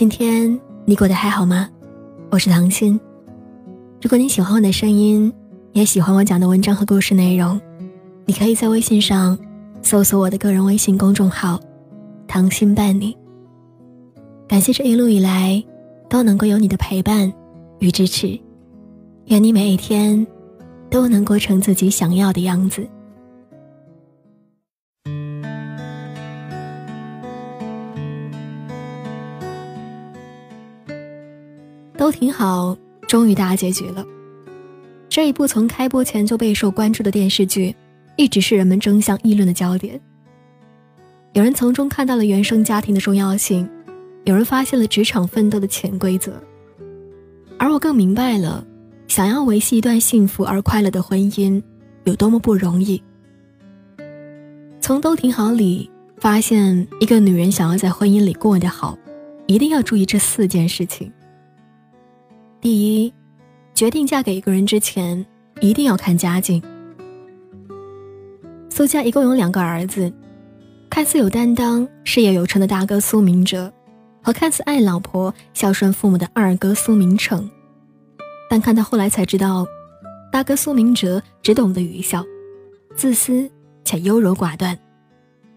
今天你过得还好吗？我是唐心。如果你喜欢我的声音，也喜欢我讲的文章和故事内容，你可以在微信上搜索我的个人微信公众号“唐心伴你”。感谢这一路以来都能够有你的陪伴与支持，愿你每一天都能过成自己想要的样子。都挺好，终于大结局了。这一部从开播前就备受关注的电视剧，一直是人们争相议论的焦点。有人从中看到了原生家庭的重要性，有人发现了职场奋斗的潜规则，而我更明白了，想要维系一段幸福而快乐的婚姻，有多么不容易。从都挺好里发现，一个女人想要在婚姻里过得好，一定要注意这四件事情。第一，决定嫁给一个人之前，一定要看家境。苏家一共有两个儿子，看似有担当、事业有成的大哥苏明哲，和看似爱老婆、孝顺父母的二哥苏明成。但看到后来才知道，大哥苏明哲只懂得愚孝，自私且优柔寡断；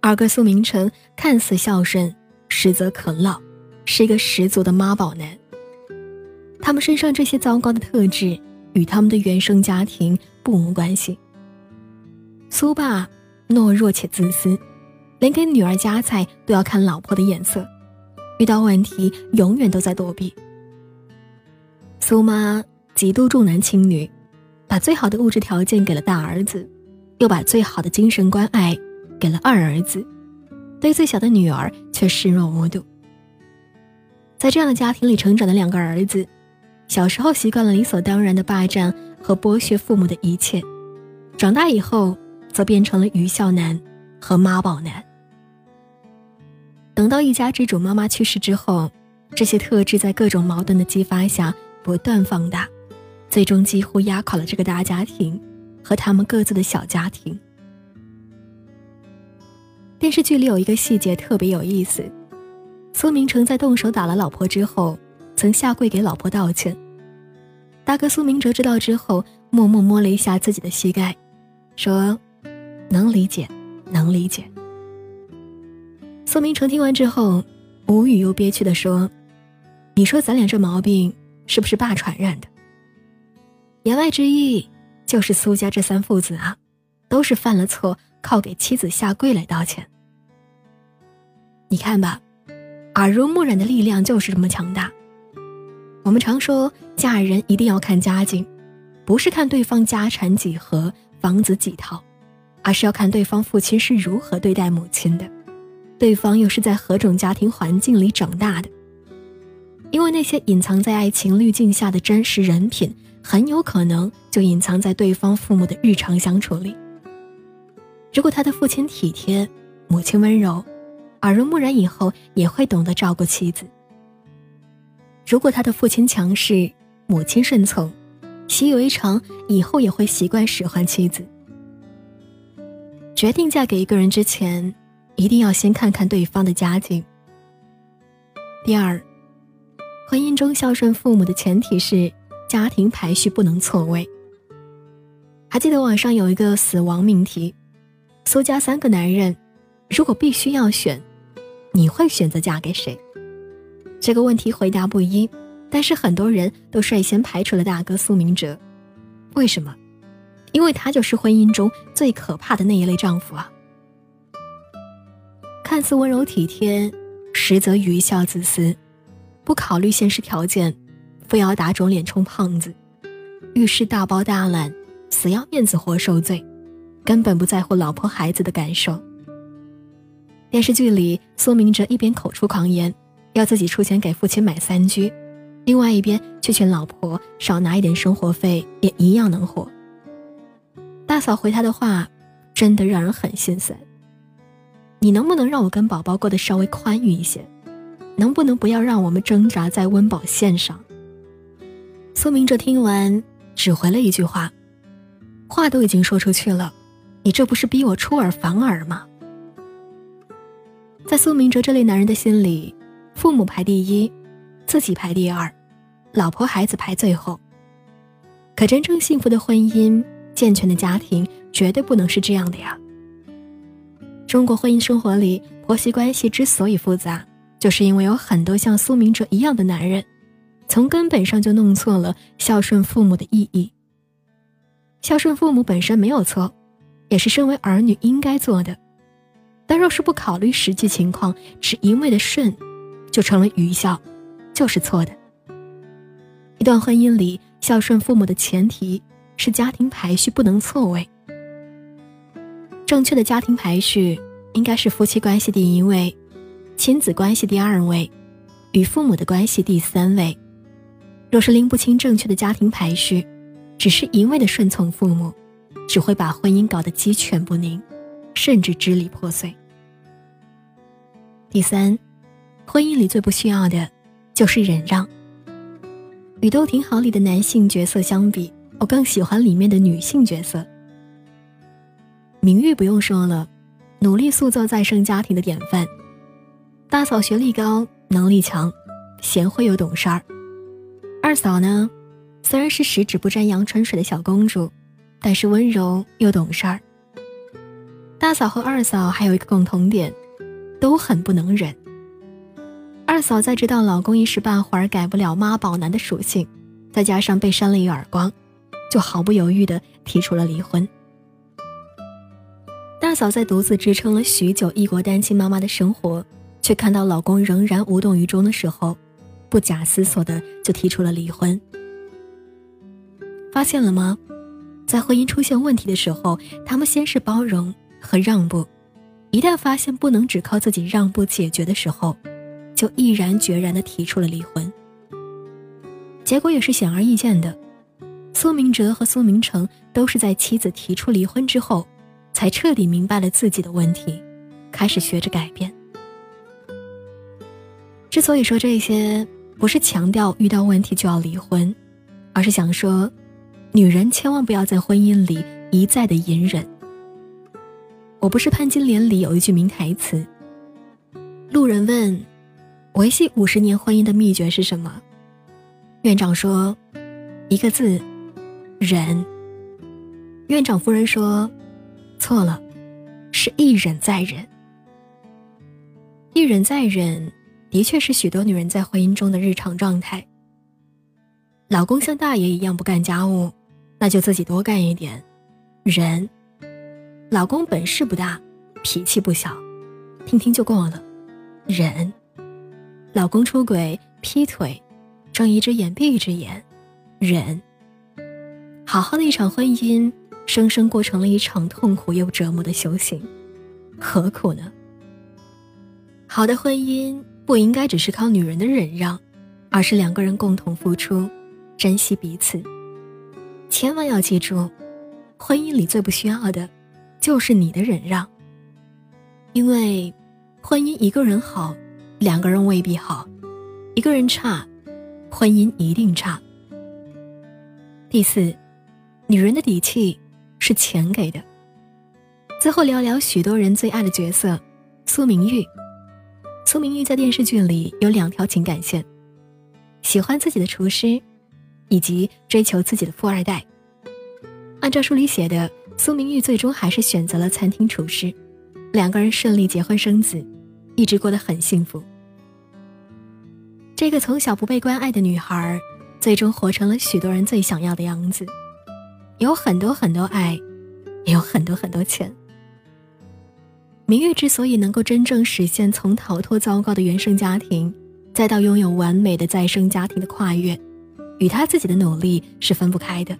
二哥苏明成看似孝顺，实则啃老，是一个十足的妈宝男。他们身上这些糟糕的特质，与他们的原生家庭不无关系。苏爸懦弱且自私，连给女儿夹菜都要看老婆的眼色，遇到问题永远都在躲避。苏妈极度重男轻女，把最好的物质条件给了大儿子，又把最好的精神关爱给了二儿子，对最小的女儿却视若无睹。在这样的家庭里成长的两个儿子。小时候习惯了理所当然的霸占和剥削父母的一切，长大以后则变成了愚孝男和妈宝男。等到一家之主妈妈去世之后，这些特质在各种矛盾的激发下不断放大，最终几乎压垮了这个大家庭和他们各自的小家庭。电视剧里有一个细节特别有意思：苏明成在动手打了老婆之后。曾下跪给老婆道歉。大哥苏明哲知道之后，默默摸了一下自己的膝盖，说：“能理解，能理解。”苏明成听完之后，无语又憋屈地说：“你说咱俩这毛病是不是爸传染的？”言外之意就是苏家这三父子啊，都是犯了错，靠给妻子下跪来道歉。你看吧，耳濡目染的力量就是这么强大。我们常说嫁人一定要看家境，不是看对方家产几何、房子几套，而是要看对方父亲是如何对待母亲的，对方又是在何种家庭环境里长大的。因为那些隐藏在爱情滤镜下的真实人品，很有可能就隐藏在对方父母的日常相处里。如果他的父亲体贴，母亲温柔，耳濡目染以后也会懂得照顾妻子。如果他的父亲强势，母亲顺从，习以为常，以后也会习惯使唤妻子。决定嫁给一个人之前，一定要先看看对方的家境。第二，婚姻中孝顺父母的前提是家庭排序不能错位。还记得网上有一个死亡命题：苏家三个男人，如果必须要选，你会选择嫁给谁？这个问题回答不一，但是很多人都率先排除了大哥苏明哲。为什么？因为他就是婚姻中最可怕的那一类丈夫啊！看似温柔体贴，实则愚孝自私，不考虑现实条件，非要打肿脸充胖子，遇事大包大揽，死要面子活受罪，根本不在乎老婆孩子的感受。电视剧里，苏明哲一边口出狂言。要自己出钱给父亲买三居，另外一边却劝老婆少拿一点生活费，也一样能活。大嫂回他的话，真的让人很心酸。你能不能让我跟宝宝过得稍微宽裕一些？能不能不要让我们挣扎在温饱线上？苏明哲听完，只回了一句话：“话都已经说出去了，你这不是逼我出尔反尔吗？”在苏明哲这类男人的心里。父母排第一，自己排第二，老婆孩子排最后。可真正幸福的婚姻、健全的家庭，绝对不能是这样的呀。中国婚姻生活里，婆媳关系之所以复杂，就是因为有很多像苏明哲一样的男人，从根本上就弄错了孝顺父母的意义。孝顺父母本身没有错，也是身为儿女应该做的。但若是不考虑实际情况，只一味的顺，就成了愚孝，就是错的。一段婚姻里，孝顺父母的前提是家庭排序不能错位。正确的家庭排序应该是夫妻关系第一位，亲子关系第二位，与父母的关系第三位。若是拎不清正确的家庭排序，只是一味的顺从父母，只会把婚姻搞得鸡犬不宁。甚至支离破碎。第三，婚姻里最不需要的，就是忍让。与《都挺好》里的男性角色相比，我更喜欢里面的女性角色。明玉不用说了，努力塑造再生家庭的典范。大嫂学历高，能力强，贤惠又懂事儿。二嫂呢，虽然是十指不沾阳春水的小公主，但是温柔又懂事儿。大嫂和二嫂还有一个共同点，都很不能忍。二嫂在知道老公一时半会儿改不了妈宝男的属性，再加上被扇了一耳光，就毫不犹豫地提出了离婚。大嫂在独自支撑了许久异国单亲妈妈的生活，却看到老公仍然无动于衷的时候，不假思索的就提出了离婚。发现了吗？在婚姻出现问题的时候，他们先是包容。和让步，一旦发现不能只靠自己让步解决的时候，就毅然决然地提出了离婚。结果也是显而易见的，苏明哲和苏明成都是在妻子提出离婚之后，才彻底明白了自己的问题，开始学着改变。之所以说这些，不是强调遇到问题就要离婚，而是想说，女人千万不要在婚姻里一再的隐忍。我不是潘金莲里有一句名台词。路人问：“维系五十年婚姻的秘诀是什么？”院长说：“一个字，忍。”院长夫人说：“错了，是一忍再忍。一忍再忍，的确是许多女人在婚姻中的日常状态。老公像大爷一样不干家务，那就自己多干一点，忍。”老公本事不大，脾气不小，听听就过了，忍。老公出轨劈腿，睁一只眼闭一只眼，忍。好好的一场婚姻，生生过成了一场痛苦又折磨的修行，何苦呢？好的婚姻不应该只是靠女人的忍让，而是两个人共同付出，珍惜彼此。千万要记住，婚姻里最不需要的。就是你的忍让，因为婚姻一个人好，两个人未必好；一个人差，婚姻一定差。第四，女人的底气是钱给的。最后聊聊许多人最爱的角色苏明玉。苏明玉在电视剧里有两条情感线：喜欢自己的厨师，以及追求自己的富二代。按照书里写的。苏明玉最终还是选择了餐厅厨师，两个人顺利结婚生子，一直过得很幸福。这个从小不被关爱的女孩，最终活成了许多人最想要的样子，有很多很多爱，也有很多很多钱。明玉之所以能够真正实现从逃脱糟糕的原生家庭，再到拥有完美的再生家庭的跨越，与她自己的努力是分不开的。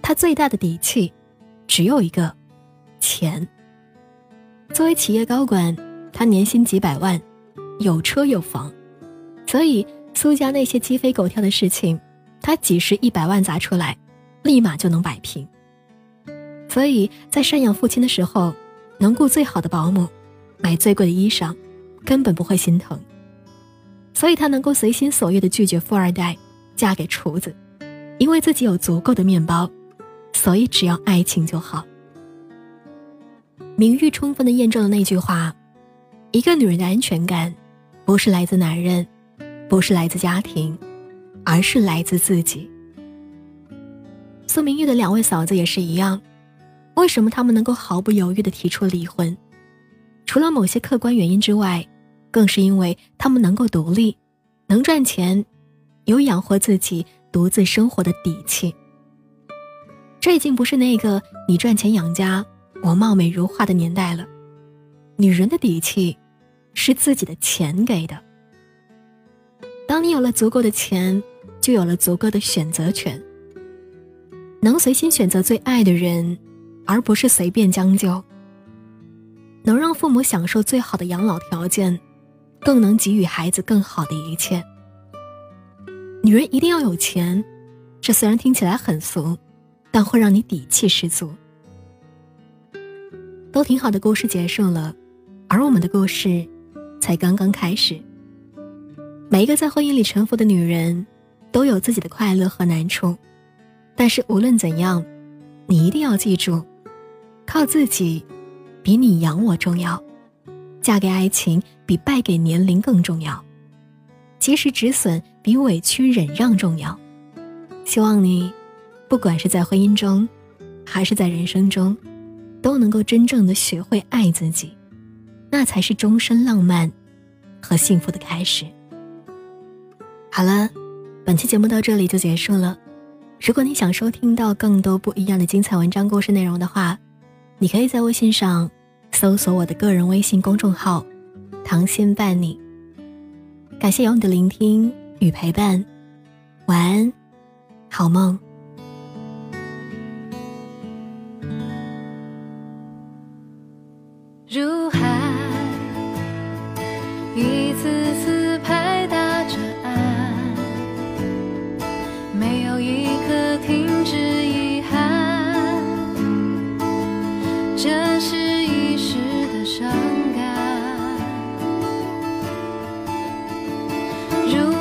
她最大的底气。只有一个，钱。作为企业高管，他年薪几百万，有车有房，所以苏家那些鸡飞狗跳的事情，他几十一百万砸出来，立马就能摆平。所以在赡养父亲的时候，能雇最好的保姆，买最贵的衣裳，根本不会心疼。所以他能够随心所欲的拒绝富二代，嫁给厨子，因为自己有足够的面包。所以，只要爱情就好。明玉充分的验证了那句话：一个女人的安全感，不是来自男人，不是来自家庭，而是来自自己。苏明玉的两位嫂子也是一样，为什么他们能够毫不犹豫的提出离婚？除了某些客观原因之外，更是因为他们能够独立，能赚钱，有养活自己、独自生活的底气。这已经不是那个你赚钱养家，我貌美如花的年代了。女人的底气，是自己的钱给的。当你有了足够的钱，就有了足够的选择权，能随心选择最爱的人，而不是随便将就。能让父母享受最好的养老条件，更能给予孩子更好的一切。女人一定要有钱，这虽然听起来很俗。但会让你底气十足。都挺好的故事结束了，而我们的故事才刚刚开始。每一个在婚姻里沉浮的女人，都有自己的快乐和难处，但是无论怎样，你一定要记住，靠自己比你养我重要，嫁给爱情比败给年龄更重要，及时止损比委屈忍让重要。希望你。不管是在婚姻中，还是在人生中，都能够真正的学会爱自己，那才是终身浪漫和幸福的开始。好了，本期节目到这里就结束了。如果你想收听到更多不一样的精彩文章故事内容的话，你可以在微信上搜索我的个人微信公众号“糖心伴你”。感谢有你的聆听与陪伴，晚安，好梦。you.